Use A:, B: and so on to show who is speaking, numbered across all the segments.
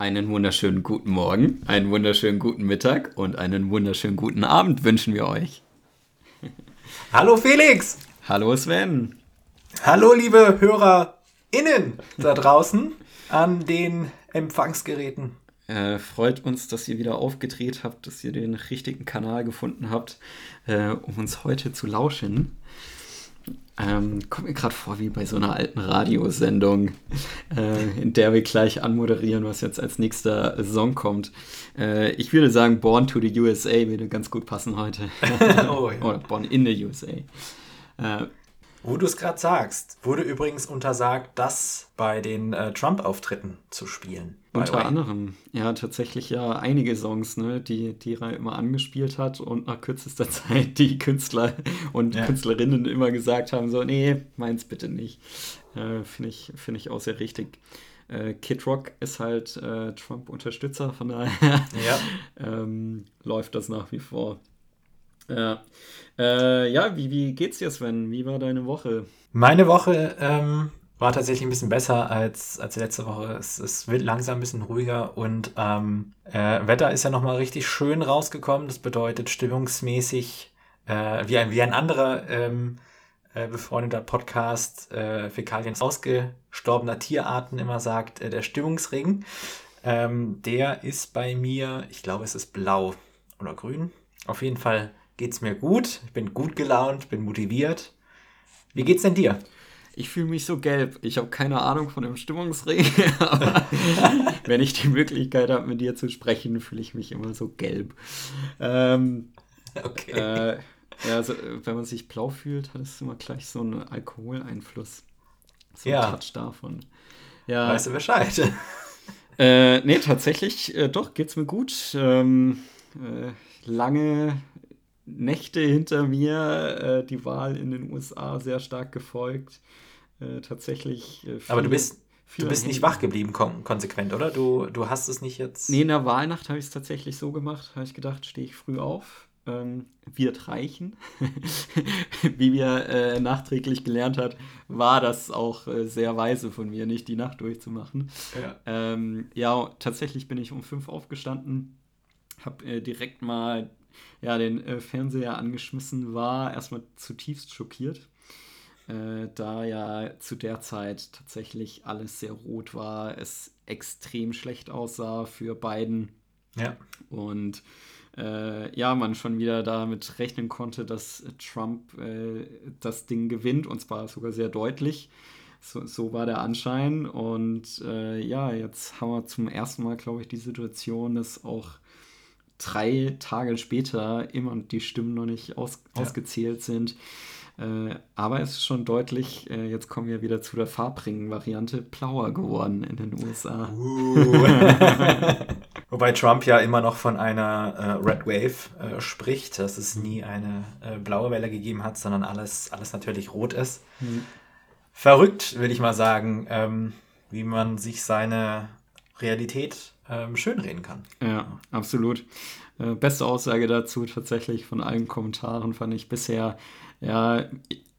A: Einen wunderschönen guten Morgen, einen wunderschönen guten Mittag und einen wunderschönen guten Abend wünschen wir euch.
B: Hallo Felix!
A: Hallo Sven!
B: Hallo liebe HörerInnen da draußen an den Empfangsgeräten.
A: Äh, freut uns, dass ihr wieder aufgedreht habt, dass ihr den richtigen Kanal gefunden habt, äh, um uns heute zu lauschen. Ähm, kommt mir gerade vor wie bei so einer alten Radiosendung, äh, in der wir gleich anmoderieren, was jetzt als nächster Song kommt. Äh, ich würde sagen, Born to the USA würde ganz gut passen heute. oh, ja. Oder Born in the USA.
B: Äh, wo du es gerade sagst, wurde übrigens untersagt, das bei den äh, Trump-Auftritten zu spielen.
A: Unter anderem, ja, tatsächlich ja einige Songs, ne, die, die er immer angespielt hat und nach kürzester Zeit die Künstler und ja. Künstlerinnen immer gesagt haben: so, nee, meins bitte nicht. Äh, Finde ich, find ich auch sehr richtig. Äh, Kid Rock ist halt äh, Trump-Unterstützer, von daher ja. ähm, läuft das nach wie vor. Ja, äh, ja wie, wie geht's dir, Sven? Wie war deine Woche?
B: Meine Woche ähm, war tatsächlich ein bisschen besser als, als letzte Woche. Es, es wird langsam ein bisschen ruhiger und ähm, äh, Wetter ist ja nochmal richtig schön rausgekommen. Das bedeutet stimmungsmäßig, äh, wie, ein, wie ein anderer ähm, äh, befreundeter Podcast äh, Fäkalien ausgestorbener Tierarten immer sagt, äh, der Stimmungsring. Ähm, der ist bei mir, ich glaube, es ist blau oder grün. Auf jeden Fall geht es mir gut. Ich bin gut gelaunt, bin motiviert. Wie geht's denn dir?
A: Ich fühle mich so gelb. Ich habe keine Ahnung von dem Stimmungsring, aber wenn ich die Möglichkeit habe, mit dir zu sprechen, fühle ich mich immer so gelb. Ähm, okay. Äh, ja, also, wenn man sich blau fühlt, hat es immer gleich so einen Alkoholeinfluss. So ja. Touch davon.
B: Ja. Weißt du Bescheid?
A: Äh, nee, tatsächlich, äh, doch, geht's mir gut. Ähm, äh, lange Nächte hinter mir, äh, die Wahl in den USA sehr stark gefolgt. Äh, tatsächlich.
B: Viele, äh, Aber du bist, du bist nicht wach geblieben, kon konsequent, oder? Du, du hast es nicht jetzt.
A: Nee, in der Wahlnacht habe ich es tatsächlich so gemacht, habe ich gedacht, stehe ich früh auf. Ähm, wird reichen. Wie wir äh, nachträglich gelernt hat, war das auch äh, sehr weise von mir, nicht die Nacht durchzumachen. Ja, ähm, ja tatsächlich bin ich um fünf aufgestanden, habe äh, direkt mal ja, den äh, Fernseher angeschmissen, war erstmal zutiefst schockiert, äh, da ja zu der Zeit tatsächlich alles sehr rot war, es extrem schlecht aussah für Biden. Ja. Und äh, ja, man schon wieder damit rechnen konnte, dass Trump äh, das Ding gewinnt und zwar sogar sehr deutlich. So, so war der Anschein. Und äh, ja, jetzt haben wir zum ersten Mal, glaube ich, die Situation, dass auch drei Tage später immer die Stimmen noch nicht aus, ja. ausgezählt sind. Äh, aber es ist schon deutlich, äh, jetzt kommen wir wieder zu der Farbringen-Variante, blauer geworden in den USA. Uh.
B: Wobei Trump ja immer noch von einer äh, Red Wave äh, spricht, dass es nie eine äh, blaue Welle gegeben hat, sondern alles, alles natürlich rot ist. Hm. Verrückt, will ich mal sagen, ähm, wie man sich seine Realität ähm, schönreden kann.
A: Ja, absolut. Äh, beste Aussage dazu tatsächlich von allen Kommentaren fand ich bisher, ja,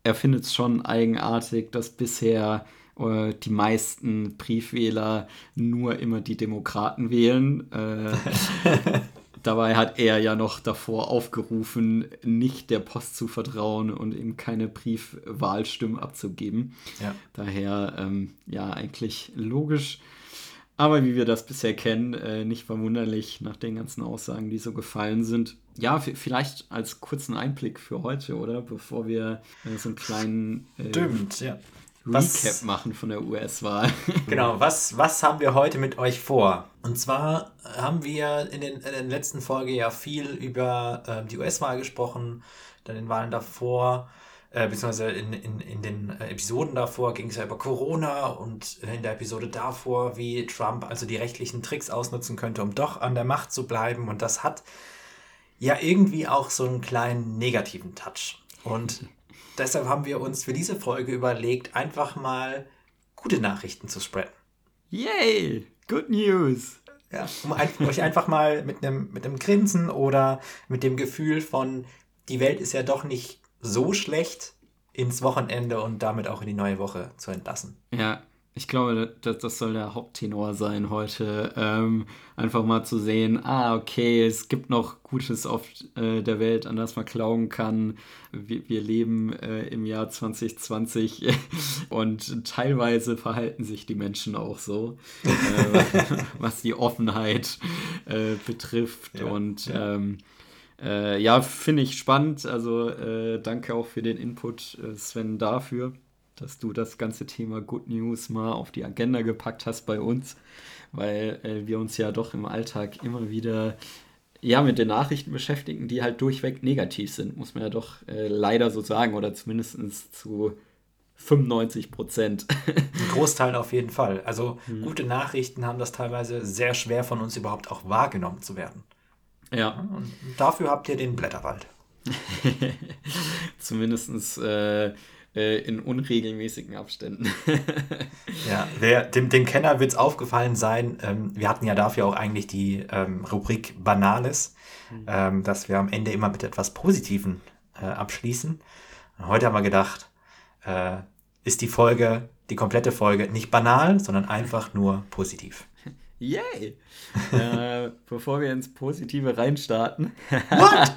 A: er findet es schon eigenartig, dass bisher äh, die meisten Briefwähler nur immer die Demokraten wählen. Äh, Dabei hat er ja noch davor aufgerufen, nicht der Post zu vertrauen und ihm keine Briefwahlstimmen abzugeben. Ja. Daher, ähm, ja, eigentlich logisch. Aber wie wir das bisher kennen, äh, nicht verwunderlich nach den ganzen Aussagen, die so gefallen sind. Ja, vielleicht als kurzen Einblick für heute, oder? Bevor wir äh, so einen kleinen äh, Stimmt, ja. Recap was, machen von der US-Wahl.
B: genau, was, was haben wir heute mit euch vor? Und zwar haben wir in, den, in der letzten Folge ja viel über äh, die US-Wahl gesprochen, dann den Wahlen davor äh, beziehungsweise in, in, in den äh, Episoden davor ging es ja über Corona und in der Episode davor, wie Trump also die rechtlichen Tricks ausnutzen könnte, um doch an der Macht zu bleiben. Und das hat ja irgendwie auch so einen kleinen negativen Touch. Und deshalb haben wir uns für diese Folge überlegt, einfach mal gute Nachrichten zu spreaden.
A: Yay! Good News!
B: Ja, um euch einfach mal mit einem mit einem Grinsen oder mit dem Gefühl von, die Welt ist ja doch nicht so schlecht ins Wochenende und damit auch in die neue Woche zu entlassen.
A: Ja, Ich glaube, das, das soll der Haupttenor sein heute. Ähm, einfach mal zu sehen, ah, okay, es gibt noch Gutes auf äh, der Welt, an das man klauen kann. Wir, wir leben äh, im Jahr 2020 und teilweise verhalten sich die Menschen auch so, äh, was die Offenheit äh, betrifft. Ja, und ja. Ähm, äh, ja, finde ich spannend. Also äh, danke auch für den Input, Sven, dafür dass du das ganze Thema Good News mal auf die Agenda gepackt hast bei uns, weil äh, wir uns ja doch im Alltag immer wieder ja, mit den Nachrichten beschäftigen, die halt durchweg negativ sind, muss man ja doch äh, leider so sagen, oder zumindest zu 95 Prozent.
B: Ein Großteil auf jeden Fall. Also hm. gute Nachrichten haben das teilweise sehr schwer von uns überhaupt auch wahrgenommen zu werden. Ja. Und dafür habt ihr den Blätterwald.
A: Zumindest äh, äh, in unregelmäßigen Abständen.
B: ja, wer, dem, dem Kenner wird es aufgefallen sein, ähm, wir hatten ja dafür auch eigentlich die ähm, Rubrik Banales, mhm. ähm, dass wir am Ende immer mit etwas Positivem äh, abschließen. Und heute haben wir gedacht, äh, ist die Folge, die komplette Folge nicht banal, sondern einfach nur positiv.
A: Yay! äh, bevor wir ins Positive reinstarten. What?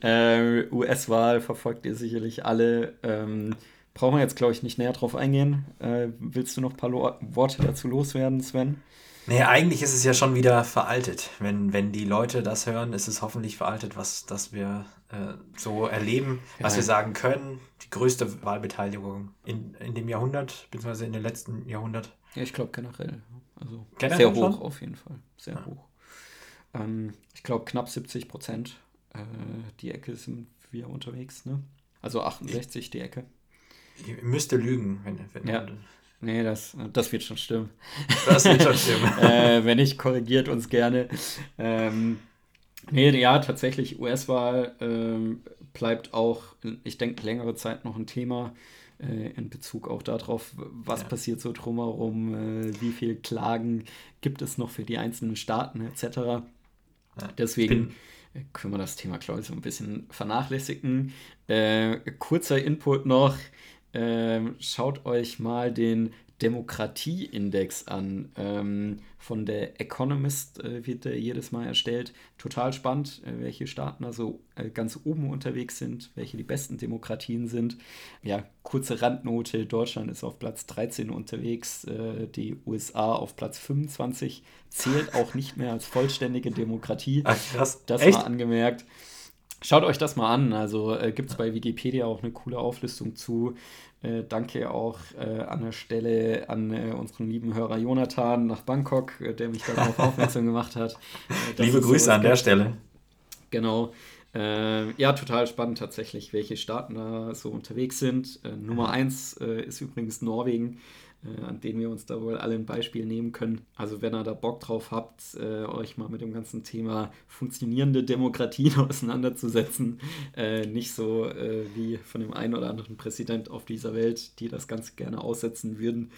A: äh, US-Wahl verfolgt ihr sicherlich alle. Ähm, brauchen wir jetzt, glaube ich, nicht näher drauf eingehen. Äh, willst du noch ein paar Lo Worte dazu loswerden, Sven?
B: Nee, eigentlich ist es ja schon wieder veraltet. Wenn, wenn die Leute das hören, ist es hoffentlich veraltet, was das wir äh, so erleben, ja. was wir sagen können. Die größte Wahlbeteiligung in, in dem Jahrhundert, beziehungsweise in den letzten Jahrhundert.
A: Ja, ich glaube generell. Also generell sehr hoch schon? auf jeden Fall. Sehr ja. hoch. Ähm, ich glaube knapp 70 Prozent. Äh, die Ecke sind wir unterwegs, ne? Also 68 ich, die Ecke.
B: Ich müsste lügen, wenn, wenn
A: ja. Nee, das, das wird schon stimmen. Das wird schon stimmen. äh, wenn nicht, korrigiert uns gerne. Ähm, nee, ja, tatsächlich, US-Wahl ähm, bleibt auch, ich denke, längere Zeit noch ein Thema in Bezug auch darauf, was ja. passiert so drumherum, äh, wie viele Klagen gibt es noch für die einzelnen Staaten etc. Ja. Deswegen können wir das Thema, glaube ich, so ein bisschen vernachlässigen. Äh, kurzer Input noch. Äh, schaut euch mal den Demokratieindex an. Ähm, von der Economist äh, wird der jedes Mal erstellt. Total spannend, äh, welche Staaten also äh, ganz oben unterwegs sind, welche die besten Demokratien sind. Ja, kurze Randnote: Deutschland ist auf Platz 13 unterwegs, äh, die USA auf Platz 25, zählt auch nicht mehr als vollständige Demokratie. Ach, krass. Das Echt? mal angemerkt. Schaut euch das mal an. Also äh, gibt es bei Wikipedia auch eine coole Auflistung zu. Äh, danke auch äh, an der Stelle an äh, unseren lieben Hörer Jonathan nach Bangkok, äh, der mich darauf aufmerksam gemacht hat.
B: Äh, Liebe Grüße an der Stelle.
A: Genau. Äh, ja, total spannend tatsächlich, welche Staaten da so unterwegs sind. Nummer eins ist übrigens Norwegen an denen wir uns da wohl alle ein Beispiel nehmen können. Also wenn ihr da Bock drauf habt, äh, euch mal mit dem ganzen Thema funktionierende Demokratien auseinanderzusetzen, äh, nicht so äh, wie von dem einen oder anderen Präsident auf dieser Welt, die das ganz gerne aussetzen würden.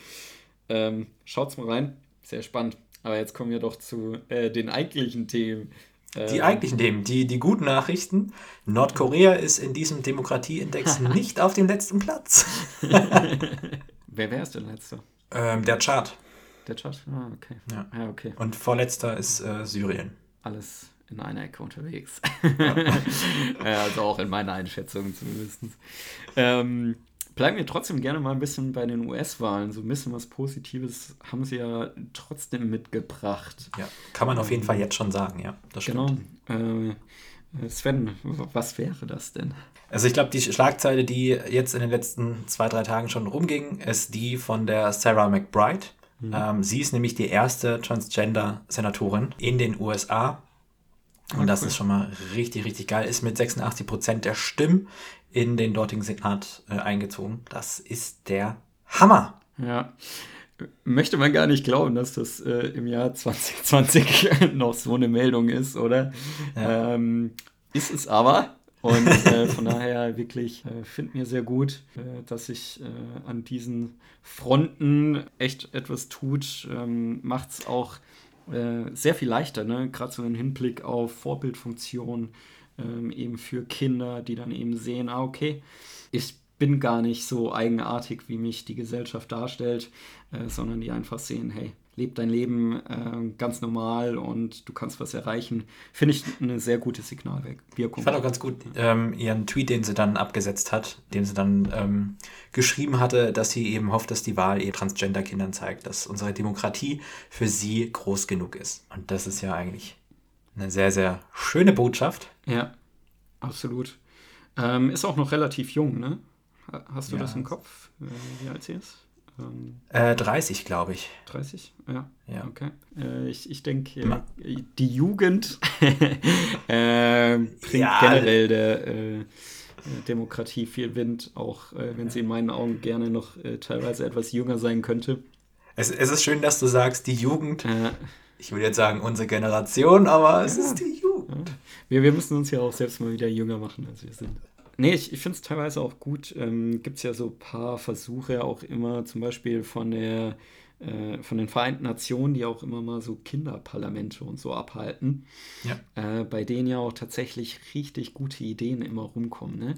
A: Ähm, schaut's mal rein, sehr spannend. Aber jetzt kommen wir doch zu äh, den eigentlichen Themen.
B: Die ähm, eigentlichen Themen, die, die guten Nachrichten. Nordkorea ist in diesem Demokratieindex nicht auf dem letzten Platz.
A: Wer wäre es denn letzter?
B: Ähm, der Chart.
A: Der Chart? Ah, okay.
B: Ja. ja okay. Und vorletzter ist äh, Syrien.
A: Alles in einer Ecke unterwegs. also auch in meiner Einschätzung zumindest. Ähm, bleiben wir trotzdem gerne mal ein bisschen bei den US-Wahlen. So ein bisschen was Positives haben sie ja trotzdem mitgebracht.
B: Ja, kann man auf jeden Fall jetzt schon sagen, ja.
A: Das stimmt. Genau. Äh, Sven, was wäre das denn?
B: Also ich glaube, die Schlagzeile, die jetzt in den letzten zwei, drei Tagen schon rumging, ist die von der Sarah McBride. Mhm. Ähm, sie ist nämlich die erste Transgender-Senatorin in den USA. Und okay. das ist schon mal richtig, richtig geil. Ist mit 86 Prozent der Stimmen in den dortigen Senat äh, eingezogen. Das ist der Hammer.
A: Ja. Möchte man gar nicht glauben, dass das äh, im Jahr 2020 noch so eine Meldung ist, oder? Ja. Ähm, ist es aber. Und äh, von daher wirklich äh, finde mir sehr gut, äh, dass sich äh, an diesen Fronten echt etwas tut. Ähm, Macht es auch äh, sehr viel leichter, ne? gerade so im Hinblick auf Vorbildfunktion, ähm, eben für Kinder, die dann eben sehen, ah, okay, ich bin gar nicht so eigenartig, wie mich die Gesellschaft darstellt, äh, sondern die einfach sehen, hey, leb dein Leben äh, ganz normal und du kannst was erreichen. Finde ich eine sehr gute Signalwirkung.
B: Ich fand auch ganz gut ähm, ihren Tweet, den sie dann abgesetzt hat, den sie dann ähm, geschrieben hatte, dass sie eben hofft, dass die Wahl ihr Transgender-Kindern zeigt, dass unsere Demokratie für sie groß genug ist. Und das ist ja eigentlich eine sehr, sehr schöne Botschaft.
A: Ja, absolut. Ähm, ist auch noch relativ jung, ne? Hast du ja. das im Kopf, äh, wie alt sie ist?
B: Ähm, äh, 30, glaube ich.
A: 30? Ja. ja. Okay. Äh, ich ich denke, äh, die Jugend äh, bringt ja. generell der äh, Demokratie viel Wind, auch äh, wenn sie in meinen Augen gerne noch teilweise etwas jünger sein könnte.
B: Es, es ist schön, dass du sagst, die Jugend. ich würde jetzt sagen, unsere Generation, aber es ist die Jugend.
A: Wir, wir müssen uns ja auch selbst mal wieder jünger machen, als wir sind. Nee, ich, ich finde es teilweise auch gut. Ähm, Gibt es ja so ein paar Versuche auch immer, zum Beispiel von der äh, von den Vereinten Nationen, die auch immer mal so Kinderparlamente und so abhalten, ja. äh, bei denen ja auch tatsächlich richtig gute Ideen immer rumkommen. Ne?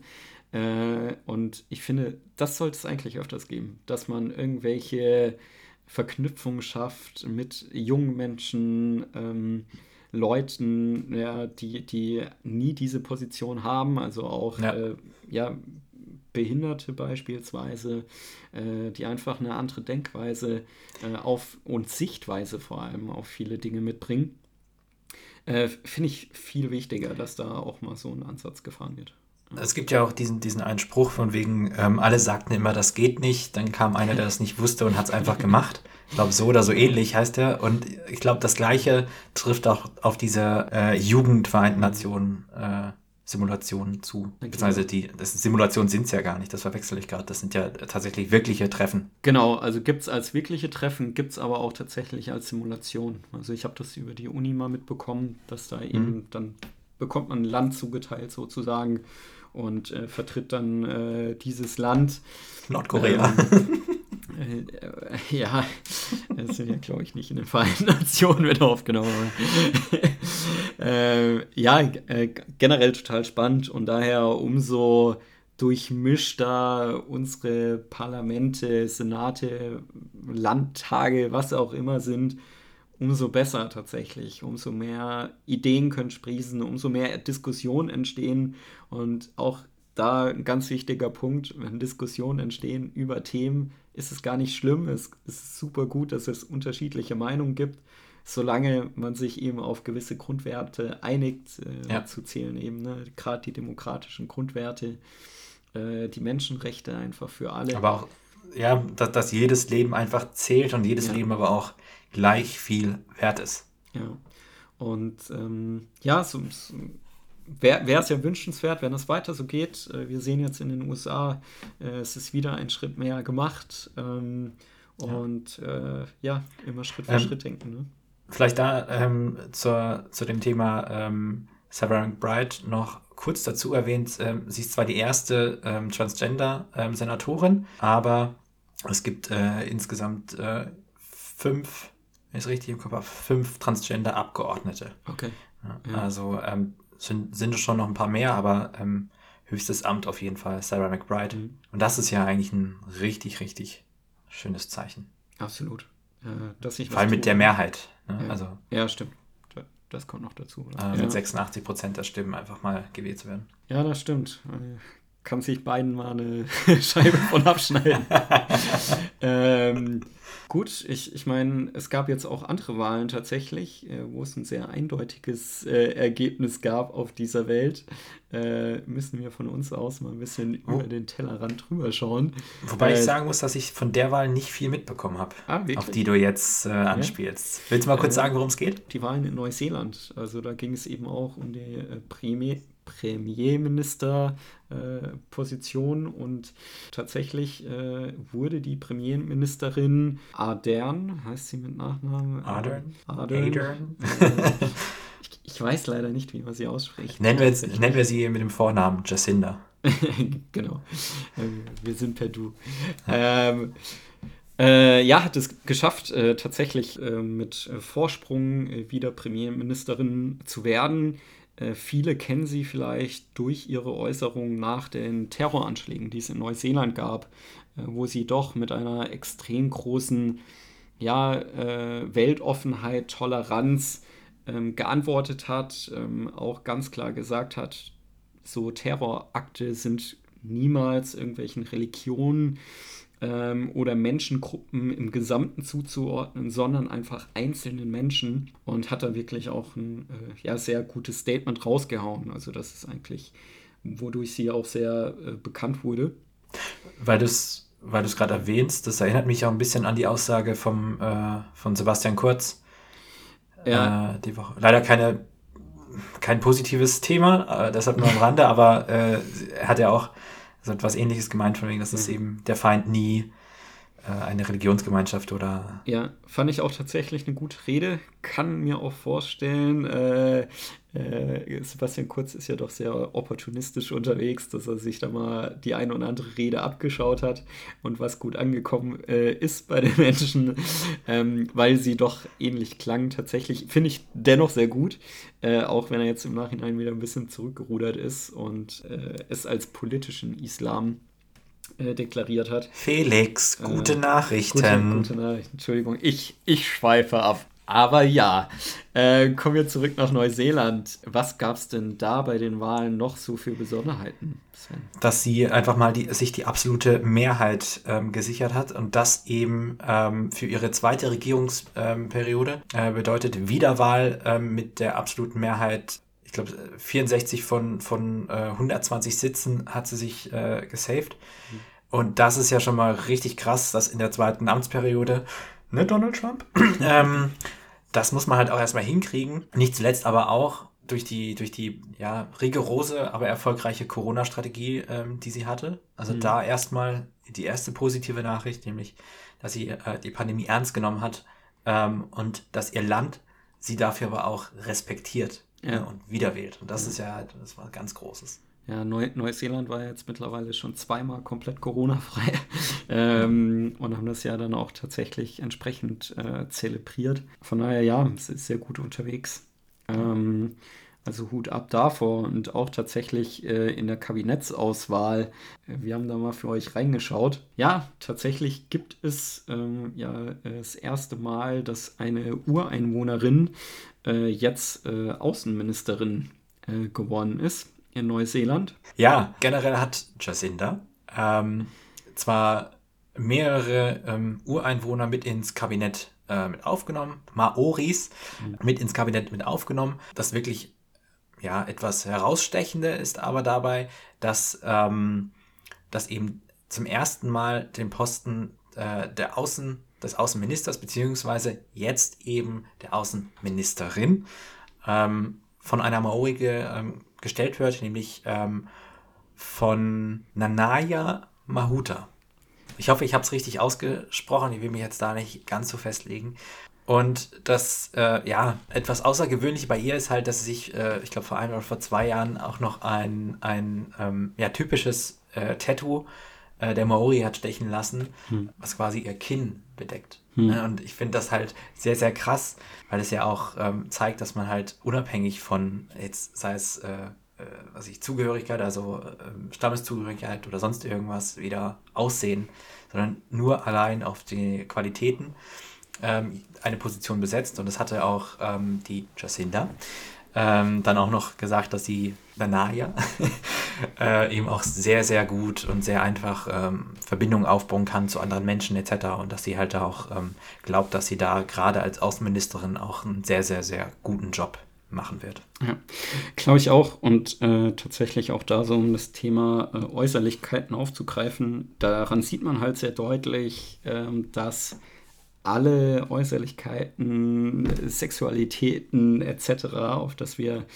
A: Äh, und ich finde, das sollte es eigentlich öfters geben, dass man irgendwelche Verknüpfungen schafft mit jungen Menschen, ähm, Leuten, ja, die, die nie diese Position haben, also auch ja. Äh, ja Behinderte beispielsweise, äh, die einfach eine andere Denkweise äh, auf und Sichtweise vor allem auf viele Dinge mitbringen. Äh, Finde ich viel wichtiger, dass da auch mal so ein Ansatz gefahren wird.
B: Es gibt ja auch diesen, diesen einen Spruch von wegen, ähm, alle sagten immer, das geht nicht. Dann kam einer, der das nicht wusste und hat es einfach gemacht. Ich glaube, so oder so ähnlich heißt er. Und ich glaube, das Gleiche trifft auch auf diese äh, Jugendvereinten Nationen äh, Simulationen zu. Beziehungsweise die das Simulationen sind es ja gar nicht, das verwechsel ich gerade. Das sind ja tatsächlich wirkliche Treffen.
A: Genau, also gibt es als wirkliche Treffen, gibt es aber auch tatsächlich als Simulation. Also ich habe das über die Uni mal mitbekommen, dass da eben mhm. dann bekommt man Land zugeteilt sozusagen und äh, vertritt dann äh, dieses Land.
B: Nordkorea.
A: Ähm, äh, ja, das sind ja, glaube ich, nicht in den Vereinten Nationen mit aufgenommen. Äh, ja, äh, generell total spannend und daher umso durchmischter unsere Parlamente, Senate, Landtage, was auch immer sind, umso besser tatsächlich. Umso mehr Ideen können sprießen, umso mehr Diskussionen entstehen. Und auch da ein ganz wichtiger Punkt, wenn Diskussionen entstehen über Themen, ist es gar nicht schlimm. Es ist super gut, dass es unterschiedliche Meinungen gibt, solange man sich eben auf gewisse Grundwerte einigt, äh, ja. zu zählen eben, ne? gerade die demokratischen Grundwerte, äh, die Menschenrechte einfach für alle.
B: Aber auch, ja, dass, dass jedes Leben einfach zählt und jedes ja. Leben aber auch gleich viel wert ist.
A: Ja. Und ähm, ja, so, so wäre es ja wünschenswert, wenn es weiter so geht. Äh, wir sehen jetzt in den USA, äh, es ist wieder ein Schritt mehr gemacht. Ähm, und ja. Äh, ja. immer Schritt für ähm, Schritt denken. Ne?
B: Vielleicht da ähm, zur, zu dem Thema ähm, Sarah Bright noch kurz dazu erwähnt, ähm, sie ist zwar die erste ähm, Transgender-Senatorin, aber es gibt äh, insgesamt äh, fünf wenn ich es richtig im Kopf habe, fünf Transgender-Abgeordnete.
A: Okay.
B: Ja, Also ähm, sind, sind schon noch ein paar mehr, aber ähm, höchstes Amt auf jeden Fall, Sarah McBride. Mhm. Und das ist ja eigentlich ein richtig, richtig schönes Zeichen.
A: Absolut.
B: Äh, dass ich Vor allem mit der Mehrheit. Ne?
A: Ja.
B: Also,
A: ja, stimmt. Das kommt noch dazu.
B: Äh, ja. Mit 86 Prozent der Stimmen einfach mal gewählt zu werden.
A: Ja, das stimmt. Äh, kann sich beiden mal eine Scheibe von abschneiden. ähm, Gut, ich, ich meine, es gab jetzt auch andere Wahlen tatsächlich, äh, wo es ein sehr eindeutiges äh, Ergebnis gab auf dieser Welt. Äh, müssen wir von uns aus mal ein bisschen oh. über den Tellerrand drüber schauen.
B: Wobei ich äh, sagen muss, dass ich von der Wahl nicht viel mitbekommen habe, ah, auf die du jetzt äh, anspielst. Ja? Willst du mal kurz äh, sagen, worum es geht?
A: Die Wahlen in Neuseeland. Also da ging es eben auch um die Prämie Premierministerposition äh, und tatsächlich äh, wurde die Premierministerin Ardern, heißt sie mit Nachnamen?
B: Ardern?
A: Ardern. Adern. Äh, ich, ich, weiß leider nicht, wie man sie ausspricht.
B: Nennen wir, jetzt, nennen wir sie mit dem Vornamen Jacinda.
A: genau. Ähm, wir sind per Du. Ähm, äh, ja, hat es geschafft, äh, tatsächlich äh, mit Vorsprung wieder Premierministerin zu werden Äh, viele kennen sie vielleicht durch ihre Äußerungen nach den Terroranschlägen, die es in Neuseeland gab, äh, wo sie doch mit einer extrem großen ja, äh, Weltoffenheit, Toleranz ähm, geantwortet hat, ähm, auch ganz klar gesagt hat, so Terrorakte sind niemals irgendwelchen Religionen ähm, oder Menschengruppen im Gesamten zuzuordnen, sondern einfach einzelnen Menschen und hat da wirklich auch ein äh, ja, sehr gutes Statement rausgehauen. Also das ist eigentlich, wodurch sie auch sehr äh, bekannt wurde.
B: Weil du es weil gerade erwähnst, das erinnert mich auch ein bisschen an die Aussage vom, äh, von Sebastian Kurz. Ja. Äh, die Woche. Leider keine, kein positives Thema, äh, deshalb nur am Rande, aber äh, er hat ja auch so etwas ähnliches gemeint, von wegen, dass es eben der Feind nie eine Religionsgemeinschaft oder.
A: Ja, fand ich auch tatsächlich eine gute Rede. Kann mir auch vorstellen, äh, äh, Sebastian Kurz ist ja doch sehr opportunistisch unterwegs, dass er sich da mal die eine oder andere Rede abgeschaut hat und was gut angekommen äh, ist bei den Menschen, ähm, weil sie doch ähnlich klang. Tatsächlich finde ich dennoch sehr gut, äh, auch wenn er jetzt im Nachhinein wieder ein bisschen zurückgerudert ist und äh, es als politischen Islam äh, deklariert hat.
B: Felix, gute äh, Nachrichten.
A: Gute, gute, Nachrichten, Entschuldigung, ich, ich schweife ab. Aber ja, äh, kommen wir zurück nach Neuseeland. Was gab es denn da bei den Wahlen noch so für Besonderheiten,
B: Sven? Dass sie einfach mal die, sich die absolute Mehrheit ähm, gesichert hat und das eben ähm, für ihre zweite Regierungsperiode ähm, äh, bedeutet Wiederwahl ähm, mit der absoluten Mehrheit glaube, 64 von, von äh, 120 Sitzen hat sie sich äh, gesaved. Mhm. Und das ist ja schon mal richtig krass, dass in der zweiten Amtsperiode, ne, Donald Trump? ähm, das muss man halt auch erstmal hinkriegen. Nicht zuletzt aber auch durch die, durch die ja, rigorose, aber erfolgreiche Corona-Strategie, ähm, die sie hatte. Also mhm. da erstmal die erste positive Nachricht, nämlich, dass sie äh, die Pandemie ernst genommen hat ähm, und dass ihr Land sie dafür aber auch respektiert ja. und wiederwählt. Und das ja. ist ja halt, das war ganz Großes.
A: Ja, Neu Neuseeland war jetzt mittlerweile schon zweimal komplett Corona-frei ähm, und haben das ja dann auch tatsächlich entsprechend äh, zelebriert. Von daher, ja, es ist sehr gut unterwegs. Ähm, also Hut ab davor und auch tatsächlich äh, in der Kabinettsauswahl. Äh, wir haben da mal für euch reingeschaut. Ja, tatsächlich gibt es ähm, ja das erste Mal, dass eine Ureinwohnerin äh, jetzt äh, Außenministerin äh, geworden ist in Neuseeland.
B: Ja, generell hat Jacinda ähm, zwar mehrere ähm, Ureinwohner mit ins Kabinett äh, mit aufgenommen, Maoris mhm. mit ins Kabinett mit aufgenommen. Das wirklich ja etwas herausstechende ist aber dabei, dass, ähm, dass eben zum ersten Mal den Posten äh, der Außen des Außenministers beziehungsweise jetzt eben der Außenministerin ähm, von einer Maori ge, ähm, gestellt wird, nämlich ähm, von Nanaya Mahuta. Ich hoffe, ich habe es richtig ausgesprochen. Ich will mich jetzt da nicht ganz so festlegen. Und das, äh, ja, etwas Außergewöhnliche bei ihr ist halt, dass sie sich, äh, ich glaube, vor ein oder vor zwei Jahren auch noch ein, ein ähm, ja, typisches äh, Tattoo äh, der Maori hat stechen lassen, hm. was quasi ihr Kinn bedeckt. Hm. Ne, und ich finde das halt sehr, sehr krass, weil es ja auch ähm, zeigt, dass man halt unabhängig von, jetzt sei es, äh, äh, was ich, Zugehörigkeit, also äh, Stammeszugehörigkeit oder sonst irgendwas wieder aussehen, sondern nur allein auf die Qualitäten ähm, eine Position besetzt. Und das hatte auch ähm, die Jacinda. Ähm, dann auch noch gesagt, dass sie Banaya äh, eben auch sehr, sehr gut und sehr einfach ähm, Verbindungen aufbauen kann zu anderen Menschen etc. Und dass sie halt auch ähm, glaubt, dass sie da gerade als Außenministerin auch einen sehr, sehr, sehr guten Job machen wird.
A: Ja, glaube ich auch. Und äh, tatsächlich auch da so, um das Thema äh, Äußerlichkeiten aufzugreifen, daran sieht man halt sehr deutlich, ähm, dass alle Äußerlichkeiten, Sexualitäten etc., auf das wir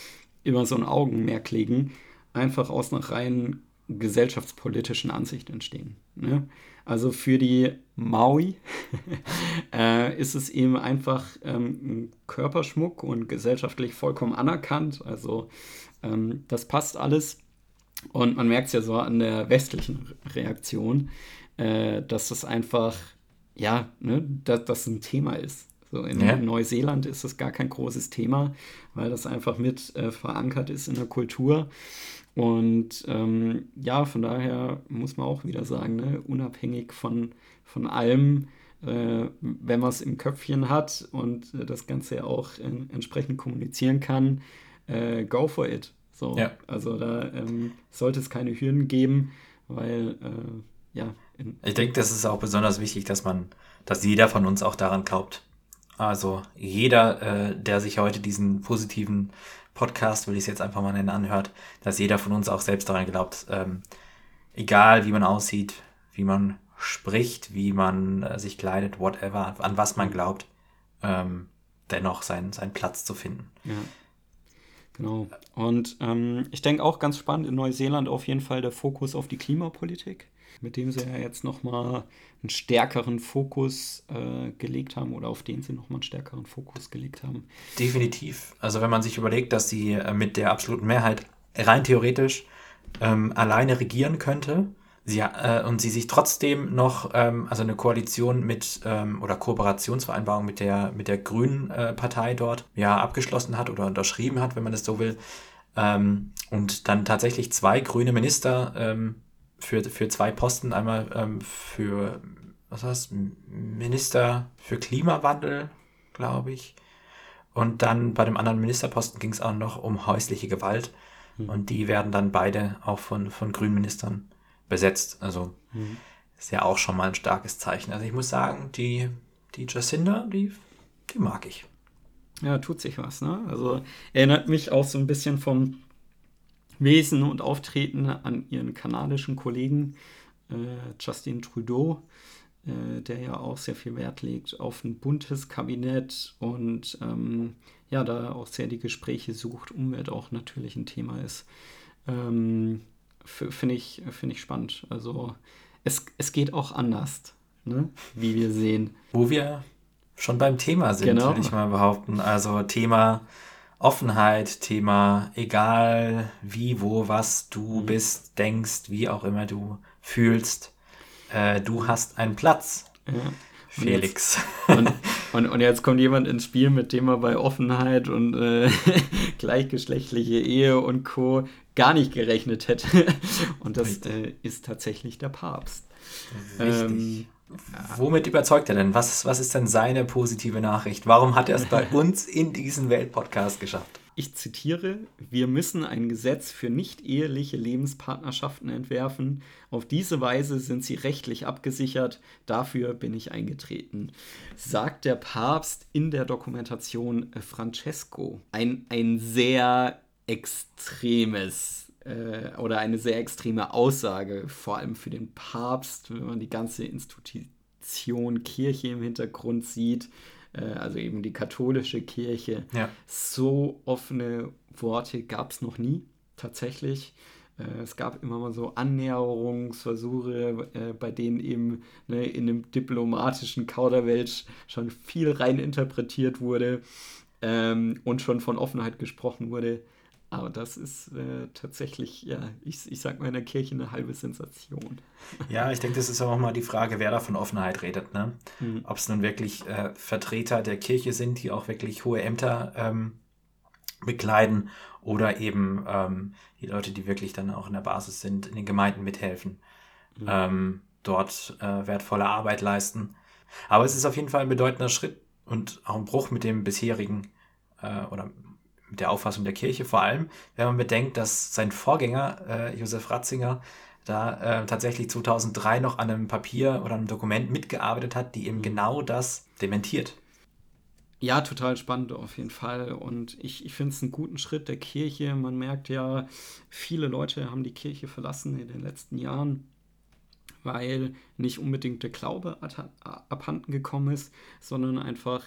A: immer so ein Augenmerk legen, einfach aus einer rein gesellschaftspolitischen Ansicht entstehen. Ne? Also für die Maui äh, ist es eben einfach ähm, Körperschmuck und gesellschaftlich vollkommen anerkannt. Also ähm, das passt alles. Und man merkt es ja so an der westlichen Reaktion, äh, dass das einfach ja, ne, dass das ein Thema ist. So in ja. Neuseeland ist das gar kein großes Thema, weil das einfach mit äh, verankert ist in der Kultur. Und ähm, ja, von daher muss man auch wieder sagen, ne, unabhängig von, von allem, äh, wenn man es im Köpfchen hat und äh, das Ganze auch entsprechend kommunizieren kann, äh, go for it. So, ja. Also da ähm, sollte es keine Hürden geben, weil äh, ja.
B: Ich denke, das ist auch besonders wichtig, dass man, dass jeder von uns auch daran glaubt. Also jeder, äh, der sich heute diesen positiven Podcast, will ich es jetzt einfach mal nennen, anhört, dass jeder von uns auch selbst daran glaubt, ähm, egal wie man aussieht, wie man spricht, wie man äh, sich kleidet, whatever, an was man glaubt, ähm, dennoch seinen, seinen Platz zu finden.
A: Ja. Genau. Und ähm, ich denke auch ganz spannend in Neuseeland auf jeden Fall der Fokus auf die Klimapolitik, mit dem sie ja jetzt nochmal einen stärkeren Fokus äh, gelegt haben oder auf den sie nochmal einen stärkeren Fokus gelegt haben.
B: Definitiv. Also wenn man sich überlegt, dass sie äh, mit der absoluten Mehrheit rein theoretisch ähm, alleine regieren könnte, sie, äh, und sie sich trotzdem noch, ähm, also eine Koalition mit ähm, oder Kooperationsvereinbarung mit der, mit der Grünen äh, Partei dort ja abgeschlossen hat oder unterschrieben hat, wenn man es so will. Ähm, und dann tatsächlich zwei grüne Minister ähm, für, für zwei Posten, einmal ähm, für, was heißt, Minister für Klimawandel, glaube ich. Und dann bei dem anderen Ministerposten ging es auch noch um häusliche Gewalt. Hm. Und die werden dann beide auch von, von grünen Ministern besetzt. Also mhm. ist ja auch schon mal ein starkes Zeichen. Also ich muss sagen, die, die Jacinda, die, die mag ich.
A: Ja, tut sich was, ne? Also erinnert mich auch so ein bisschen vom Wesen und Auftreten an ihren kanadischen Kollegen äh, Justin Trudeau, äh, der ja auch sehr viel Wert legt auf ein buntes Kabinett und ähm, ja, da auch sehr die Gespräche sucht, Umwelt auch natürlich ein Thema ist. Ähm, finde ich, find ich spannend. Also es, es geht auch anders, ne? wie wir sehen.
B: Wo wir schon beim Thema sind, genau. würde ich mal behaupten. Also Thema Offenheit, Thema egal wie, wo, was du mhm. bist, denkst, wie auch immer du fühlst, äh, du hast einen Platz. Ja. Felix.
A: Und jetzt, und, und, und, jetzt kommt jemand ins Spiel, mit dem er bei Offenheit und äh, gleichgeschlechtliche Ehe und Co. gar nicht gerechnet hätte. Und das äh, ist tatsächlich der Papst.
B: Richtig. Ähm, Womit überzeugt er denn? Was, was ist denn seine positive Nachricht? Warum hat er es bei uns in diesen Weltpodcast geschafft?
A: Ich zitiere, wir müssen ein Gesetz für nicht-eheliche Lebenspartnerschaften entwerfen. Auf diese Weise sind sie rechtlich abgesichert. Dafür bin ich eingetreten, sagt der Papst in der Dokumentation Francesco. Ein, ein sehr extremes äh, oder eine sehr extreme Aussage, vor allem für den Papst, wenn man die ganze Institution Kirche im Hintergrund sieht, äh, also eben die katholische Kirche. Ja. So offene Worte gab es noch nie, tatsächlich. Äh, es gab immer mal so Annäherungsversuche, äh, bei denen eben ne, in dem diplomatischen Kauderwelsch schon viel rein interpretiert wurde ähm, und schon von Offenheit gesprochen wurde. Aber das ist äh, tatsächlich, ja, ich, ich sag mal in der Kirche eine halbe Sensation.
B: Ja, ich denke, das ist auch mal die Frage, wer da von Offenheit redet. Ne? Mhm. Ob es nun wirklich äh, Vertreter der Kirche sind, die auch wirklich hohe Ämter ähm, bekleiden oder eben ähm, die Leute, die wirklich dann auch in der Basis sind, in den Gemeinden mithelfen, mhm. ähm, dort äh, wertvolle Arbeit leisten. Aber es ist auf jeden Fall ein bedeutender Schritt und auch ein Bruch mit dem bisherigen äh, oder mit der Auffassung der Kirche, vor allem, wenn man bedenkt, dass sein Vorgänger, äh, Josef Ratzinger, da äh, tatsächlich 2003 noch an einem Papier oder einem Dokument mitgearbeitet hat, die eben mhm. genau das dementiert.
A: Ja, total spannend auf jeden Fall. Und ich, ich finde es einen guten Schritt der Kirche. Man merkt ja, viele Leute haben die Kirche verlassen in den letzten Jahren, weil nicht unbedingt der Glaube abhanden gekommen ist, sondern einfach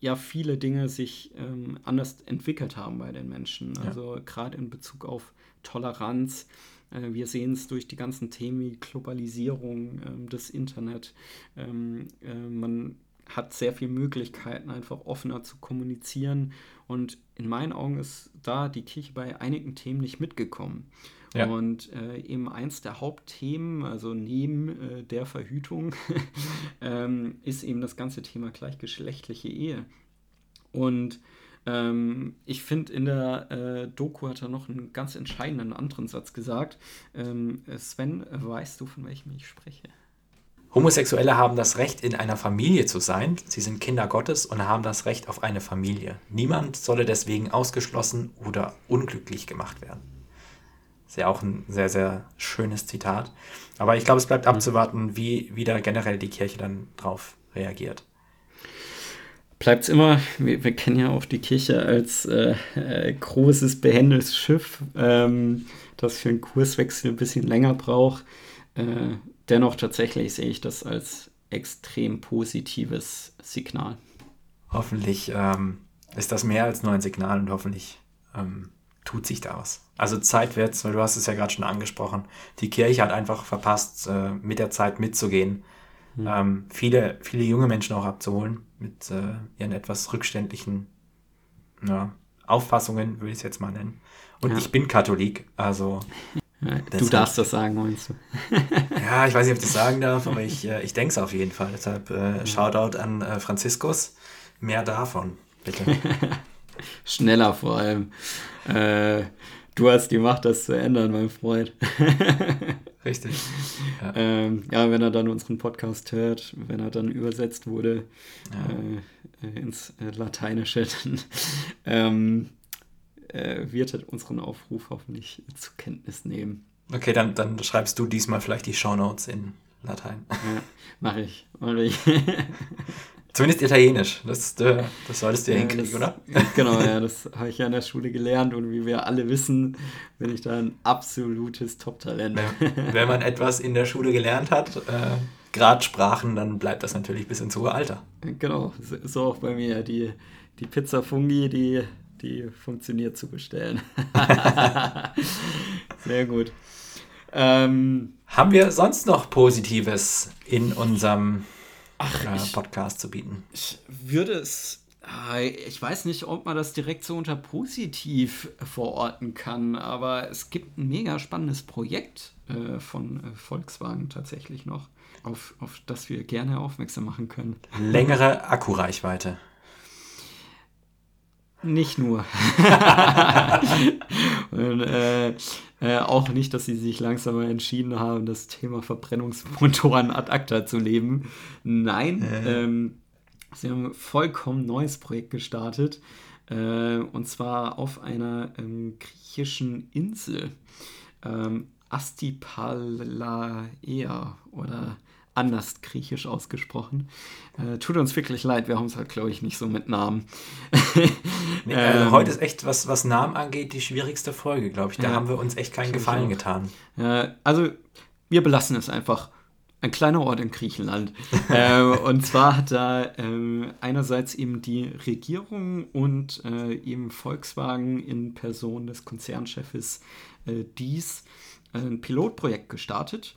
A: ja viele Dinge sich ähm, anders entwickelt haben bei den Menschen. Also ja. gerade in Bezug auf Toleranz. Äh, wir sehen es durch die ganzen Themen wie Globalisierung, ähm, das Internet. Ähm, äh, man hat sehr viele Möglichkeiten, einfach offener zu kommunizieren. Und in meinen Augen ist da die Kirche bei einigen Themen nicht mitgekommen. Ja. Und äh, eben eins der Hauptthemen, also neben äh, der Verhütung, ähm, ist eben das ganze Thema gleichgeschlechtliche Ehe. Und ähm, ich finde, in der äh, Doku hat er noch einen ganz entscheidenden anderen Satz gesagt. Ähm, Sven, weißt du, von welchem ich spreche?
B: Homosexuelle haben das Recht, in einer Familie zu sein. Sie sind Kinder Gottes und haben das Recht auf eine Familie. Niemand solle deswegen ausgeschlossen oder unglücklich gemacht werden. Ist ja auch ein sehr, sehr schönes Zitat. Aber ich glaube, es bleibt abzuwarten, wie wieder generell die Kirche dann drauf reagiert.
A: Bleibt es immer, wir, wir, kennen ja auch die Kirche als äh, äh, großes, behendes Schiff, ähm, das für einen Kurswechsel ein bisschen länger braucht. Äh, dennoch tatsächlich sehe ich das als extrem positives Signal.
B: Hoffentlich ähm, ist das mehr als nur ein Signal und hoffentlich ähm, tut sich da was. Also Zeit wird's, weil du hast es ja gerade schon angesprochen. Die Kirche hat einfach verpasst, äh, mit der Zeit mitzugehen. Mhm. Ähm, viele, viele junge Menschen auch abzuholen mit äh, ihren etwas rückständlichen ja, Auffassungen, würde ich es jetzt mal nennen. Und ja. ich bin Katholik, also.
A: Ja, du darfst das sagen, meinst du?
B: ja, ich weiß nicht, ob ich das sagen darf, aber ich, äh, ich denke es auf jeden Fall. Deshalb äh, Shoutout an äh, Franziskus. Mehr davon, bitte.
A: Schneller vor allem. Äh, du hast die Macht, das zu ändern, mein Freund.
B: Richtig.
A: Ja. Ähm, ja. wenn er dann unseren Podcast hört, wenn er dann übersetzt wurde ja. äh, ins äh, Lateinische, dann ähm, äh, wird er unseren Aufruf hoffentlich zur Kenntnis nehmen.
B: Okay, dann, dann schreibst du diesmal vielleicht die Shownotes in Latein. Ja,
A: mach ich. Mach ich.
B: Zumindest Italienisch. Das, äh, das solltest du ja, hinkriegen, das, oder?
A: Genau, ja, das habe ich ja in der Schule gelernt und wie wir alle wissen, bin ich da ein absolutes Top-Talent.
B: Ja, wenn man etwas in der Schule gelernt hat, äh, gerade Sprachen, dann bleibt das natürlich bis ins hohe Alter.
A: Genau, so auch bei mir. Die, die Pizza Fungi, die, die funktioniert zu bestellen. Sehr gut.
B: Ähm, Haben wir sonst noch Positives in unserem Ach, äh, ich, Podcast zu bieten.
A: Ich würde es, äh, ich weiß nicht, ob man das direkt so unter positiv verorten kann, aber es gibt ein mega spannendes Projekt äh, von äh, Volkswagen tatsächlich noch, auf, auf das wir gerne aufmerksam machen können.
B: Längere Akkureichweite.
A: Nicht nur. Und, äh, äh, auch nicht, dass sie sich langsam entschieden haben, das Thema Verbrennungsmotoren ad acta zu leben. Nein, äh. ähm, sie haben ein vollkommen neues Projekt gestartet. Äh, und zwar auf einer ähm, griechischen Insel. Ähm, Astipalaea oder anders griechisch ausgesprochen. Äh, tut uns wirklich leid, wir haben es halt, glaube ich, nicht so mit Namen.
B: nee, also ähm, heute ist echt, was, was Namen angeht, die schwierigste Folge, glaube ich. Da ja, haben wir uns echt keinen Gefallen getan.
A: Äh, also, wir belassen es einfach. Ein kleiner Ort in Griechenland. äh, und zwar hat da äh, einerseits eben die Regierung und äh, eben Volkswagen in Person des Konzernchefs äh, dies ein Pilotprojekt gestartet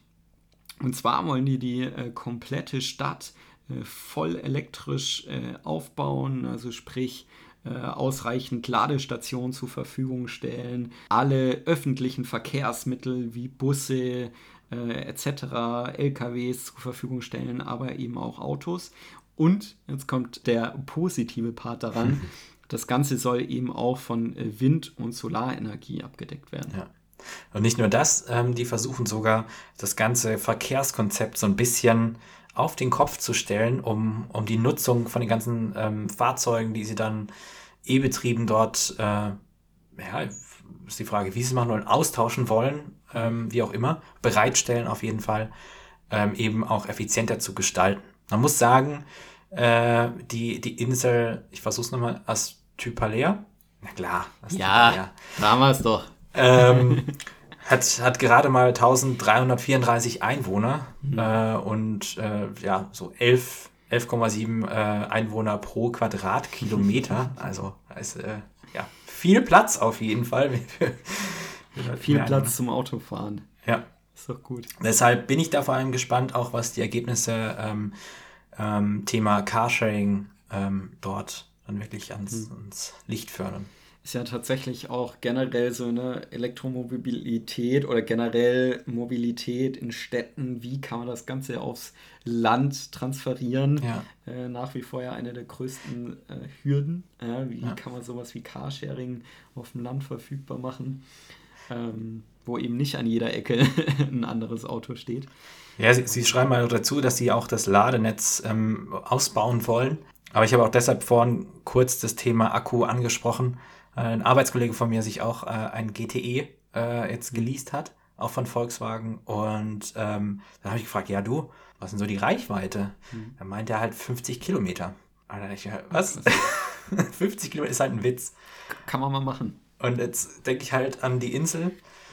A: und zwar wollen die die äh, komplette Stadt äh, voll elektrisch äh, aufbauen, also sprich äh, ausreichend Ladestationen zur Verfügung stellen, alle öffentlichen Verkehrsmittel wie Busse äh, etc., LKWs zur Verfügung stellen, aber eben auch Autos. Und jetzt kommt der positive Part daran. Das Ganze soll eben auch von äh, Wind- und Solarenergie abgedeckt werden.
B: Ja. Und nicht nur das, ähm, die versuchen sogar das ganze Verkehrskonzept so ein bisschen auf den Kopf zu stellen, um, um die Nutzung von den ganzen ähm, Fahrzeugen, die sie dann E-Betrieben dort, äh, ja, ist die Frage, wie sie es machen wollen, austauschen wollen, ähm, wie auch immer, bereitstellen auf jeden Fall, ähm, eben auch effizienter zu gestalten. Man muss sagen, äh, die, die Insel, ich versuche es nochmal, Astypalea,
A: na klar, Astypalea. Ja, damals doch
B: ähm, hat, hat gerade mal 1334 Einwohner mhm. äh, und äh, ja, so 11, 11,7 äh, Einwohner pro Quadratkilometer. Also ist äh, ja, viel Platz auf jeden Fall.
A: viel Platz zum Autofahren.
B: Ja.
A: Ist doch gut.
B: Deshalb bin ich da vor allem gespannt, auch was die Ergebnisse ähm, ähm, Thema Carsharing ähm, dort dann wirklich ans, mhm. ans Licht fördern
A: ist ja tatsächlich auch generell so eine Elektromobilität oder generell Mobilität in Städten. Wie kann man das Ganze aufs Land transferieren? Ja. Äh, nach wie vor ja eine der größten äh, Hürden. Äh, wie ja. kann man sowas wie Carsharing auf dem Land verfügbar machen, ähm, wo eben nicht an jeder Ecke ein anderes Auto steht?
B: Ja, sie, sie schreiben mal dazu, dass sie auch das Ladenetz ähm, ausbauen wollen. Aber ich habe auch deshalb vorhin kurz das Thema Akku angesprochen ein Arbeitskollege von mir sich auch äh, ein GTE äh, jetzt geleast hat, auch von Volkswagen. Und ähm, dann habe ich gefragt, ja du, was ist denn so die Reichweite? Mhm. Dann meint er halt 50 Kilometer. Und ich, was? 50 Kilometer ist halt ein Witz.
A: Kann man mal machen.
B: Und jetzt denke ich halt an die Insel,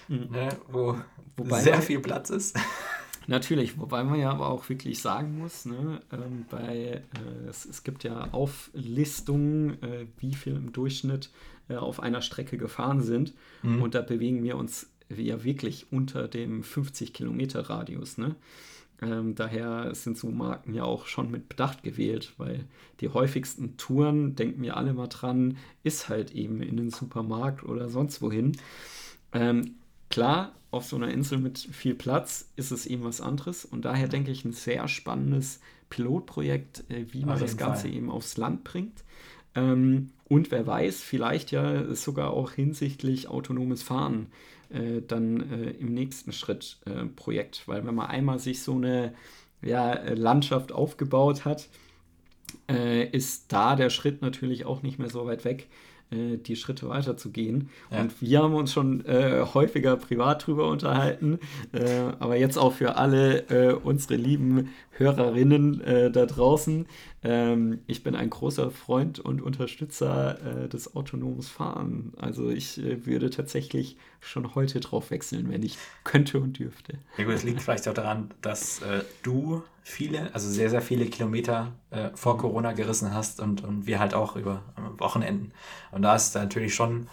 B: mhm. ne, wo Wobei sehr viel Platz ist.
A: Natürlich, wobei man ja aber auch wirklich sagen muss, ne, ähm, bei, äh, es, es, gibt ja Auflistungen, äh, wie viel im Durchschnitt äh, auf einer Strecke gefahren sind. Mhm. Und da bewegen wir uns ja wirklich unter dem 50 Kilometer Radius. Ne? Ähm, daher sind so Marken ja auch schon mit Bedacht gewählt, weil die häufigsten Touren, denken wir alle mal dran, ist halt eben in den Supermarkt oder sonst wohin. Ähm, klar, auf so einer Insel mit viel Platz ist es eben was anderes und daher denke ich ein sehr spannendes Pilotprojekt, äh, wie man das Ganze Fall. eben aufs Land bringt. Ähm, und wer weiß, vielleicht ja sogar auch hinsichtlich autonomes Fahren äh, dann äh, im nächsten Schritt äh, Projekt. Weil wenn man einmal sich so eine ja, Landschaft aufgebaut hat, äh, ist da der Schritt natürlich auch nicht mehr so weit weg, äh, die Schritte weiterzugehen. Ja. Und wir haben uns schon äh, häufiger privat drüber unterhalten, äh, aber jetzt auch für alle äh, unsere lieben Hörerinnen äh, da draußen. Ähm, ich bin ein großer Freund und Unterstützer des autonomen Fahren. Also ich würde tatsächlich schon heute drauf wechseln, wenn ich könnte und dürfte.
B: Ja gut, es liegt vielleicht auch daran, dass du viele, also sehr, sehr viele Kilometer äh, vor. Corona gerissen hast und, und wir halt auch über Wochenenden. Und da ist es natürlich schon ein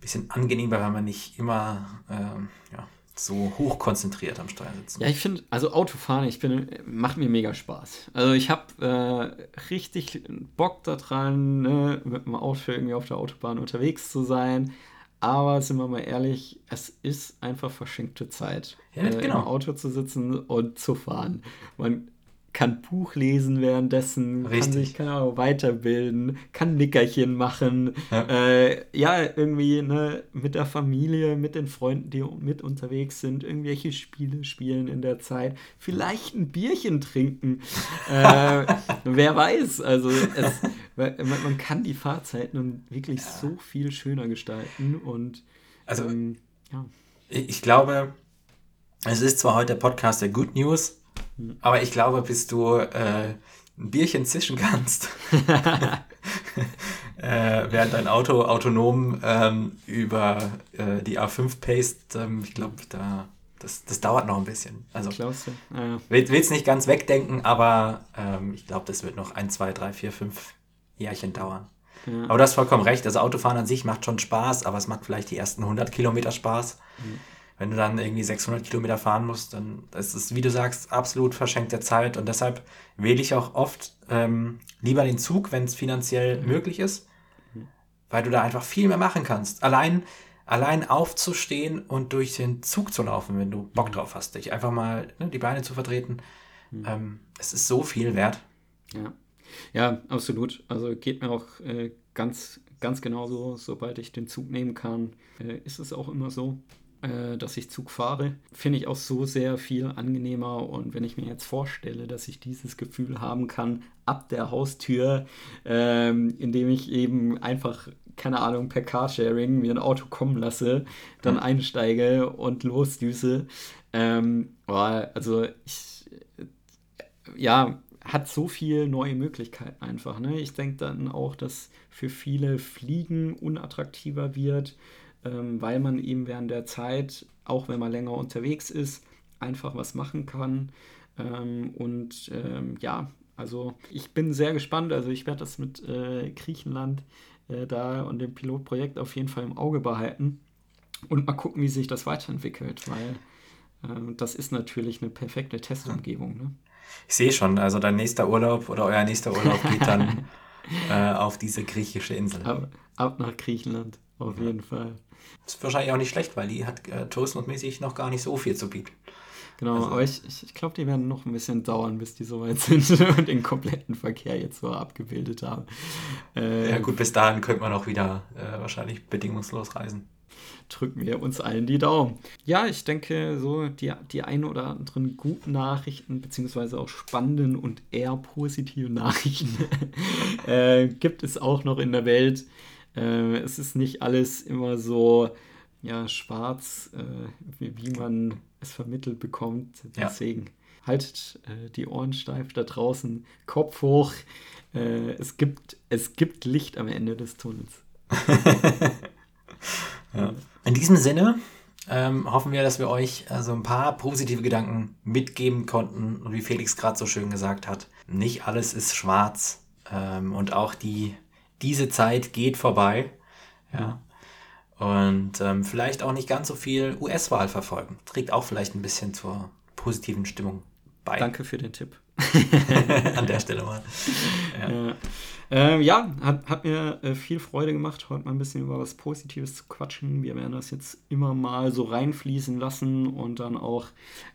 B: bisschen angenehmer, wenn man nicht immer ähm, ja, so hoch konzentriert am Steuer sitzt.
A: Ja, ich finde, also Autofahren, ich bin, macht mir mega Spaß. Also ich habe äh, richtig Bock daran, ne, mit dem Auto irgendwie auf der Autobahn unterwegs zu sein. Aber sind wir mal ehrlich, es ist einfach verschenkte Zeit, ja, äh, genau. im Auto zu sitzen und zu fahren. Man kann Buch lesen währenddessen, Richtig. kann sich keine Ahnung, weiterbilden, kann Nickerchen machen. Ja, äh, ja irgendwie ne, mit der Familie, mit den Freunden, die mit unterwegs sind, irgendwelche Spiele spielen in der Zeit, vielleicht ein Bierchen trinken. äh, wer weiß, also es, man, kann die Fahrzeiten wirklich ja. so viel schöner gestalten und
B: also ähm, ja. ich glaube, es ist zwar heute der Podcast der Good News, aber ich glaube, bis du äh, ein Bierchen zischen kannst, äh, während dein Auto autonom ähm, über äh, die A5 paced, ähm, ich glaube, da, das, das dauert noch ein bisschen. Also, Klasse. Ja. will es nicht ganz wegdenken, aber ähm, ich glaube, das wird noch ein, zwei, drei, vier, fünf Jährchen dauern. Ja. Aber du hast vollkommen recht. Also Autofahren an sich macht schon Spaß, aber es macht vielleicht die ersten 100 Kilometer Spaß. Mhm wenn du dann irgendwie 600 Kilometer fahren musst, dann ist es, wie du sagst, absolut verschenkte Zeit. Und deshalb wähle ich auch oft ähm, lieber den Zug, wenn es finanziell mhm. möglich ist, mhm. weil du da einfach viel mehr machen kannst. Allein, allein aufzustehen und durch den Zug zu laufen, wenn du Bock mhm. drauf hast, dich einfach mal ne, die Beine zu vertreten. Mhm. Ähm, es ist so viel wert.
A: Ja. Ja, absolut. Also geht mir auch äh, ganz, ganz genauso, sobald ich den Zug nehmen kann, äh, ist es auch immer so äh, dass ich Zug fahre, finde ich auch so sehr viel angenehmer. Und wenn ich mir jetzt vorstelle, dass ich dieses Gefühl haben kann, ab der Haustür, ähm, indem ich eben einfach, keine Ahnung, per Carsharing mir ein Auto kommen lasse, dann einsteige und losdüse. Ähm, also ich, ja, hat so viele neue Möglichkeiten einfach. Ne? Ich denke dann auch, dass für viele Fliegen unattraktiver wird ähm, weil man eben während der Zeit, auch wenn man länger unterwegs ist, einfach was machen kann. Ähm, und ähm, ja, also ich bin sehr gespannt. Also ich werde das mit äh, Griechenland äh, da und dem Pilotprojekt auf jeden Fall im Auge behalten und mal gucken, wie sich das weiterentwickelt, weil Äh, das ist natürlich eine perfekte Testumgebung. Ne?
B: Ich sehe schon, also dein nächster Urlaub oder euer nächster Urlaub geht dann äh, auf diese griechische Insel.
A: Ab, ab nach Griechenland, auf jeden Fall.
B: Ist wahrscheinlich auch nicht schlecht, weil die hat äh, tourismusmäßig noch gar nicht so viel zu bieten.
A: Genau, also, aber ich, ich, ich glaube, die werden noch ein bisschen dauern, bis die soweit sind und den kompletten Verkehr jetzt so abgebildet haben.
B: Äh, ja gut, bis dahin könnte man auch wieder äh, wahrscheinlich bedingungslos reisen.
A: Drücken wir uns allen die Daumen. Ja, ich denke, so die, die ein oder anderen guten Nachrichten, beziehungsweise auch spannenden und eher positiven Nachrichten äh, gibt es auch noch in der Welt. Äh, es ist nicht alles immer so ja, schwarz, äh, wie, wie man es vermittelt bekommt. Deswegen ja. haltet äh, die Ohren steif da draußen, Kopf hoch. Äh, es, gibt, es gibt Licht am Ende des Tunnels.
B: In diesem Sinne ähm, hoffen wir, dass wir euch äh, so also ein paar positive Gedanken mitgeben konnten. Und wie Felix gerade so schön gesagt hat, nicht alles ist schwarz. Ähm, und auch die, diese Zeit geht vorbei. Ja. Und ähm, vielleicht auch nicht ganz so viel US-Wahl verfolgen. Trägt auch vielleicht ein bisschen zur positiven Stimmung
A: bei. Danke für den Tipp.
B: An der Stelle mal.
A: Ja, äh, ja hat, hat mir äh, viel Freude gemacht, heute mal ein bisschen über was Positives zu quatschen. Wir werden das jetzt immer mal so reinfließen lassen und dann auch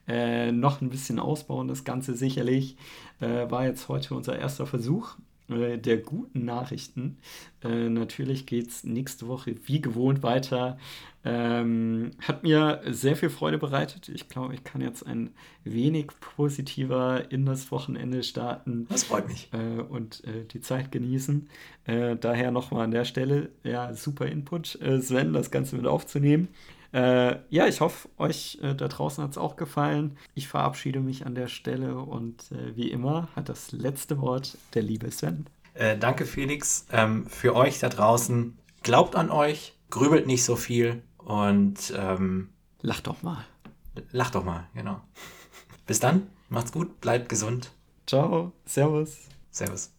A: äh, noch ein bisschen ausbauen, das Ganze sicherlich. Äh, war jetzt heute unser erster Versuch äh, der guten Nachrichten. Äh, natürlich geht es nächste Woche wie gewohnt weiter. Ähm, hat mir sehr viel Freude bereitet. Ich glaube, ich kann jetzt ein wenig positiver in das Wochenende starten.
B: Das freut mich.
A: Äh, und äh, die Zeit genießen. Äh, daher nochmal an der Stelle, ja, super Input, Sven, das Ganze mit aufzunehmen. Äh, ja, ich hoffe, euch äh, da draußen hat es auch gefallen. Ich verabschiede mich an der Stelle und äh, wie immer hat das letzte Wort der liebe Sven.
B: Äh, danke, Felix. Ähm, für euch da draußen, glaubt an euch, grübelt nicht so viel und ähm,
A: lacht doch mal.
B: Lacht doch mal, genau. Bis dann, macht's gut, bleibt gesund.
A: Ciao, Servus.
B: Servus.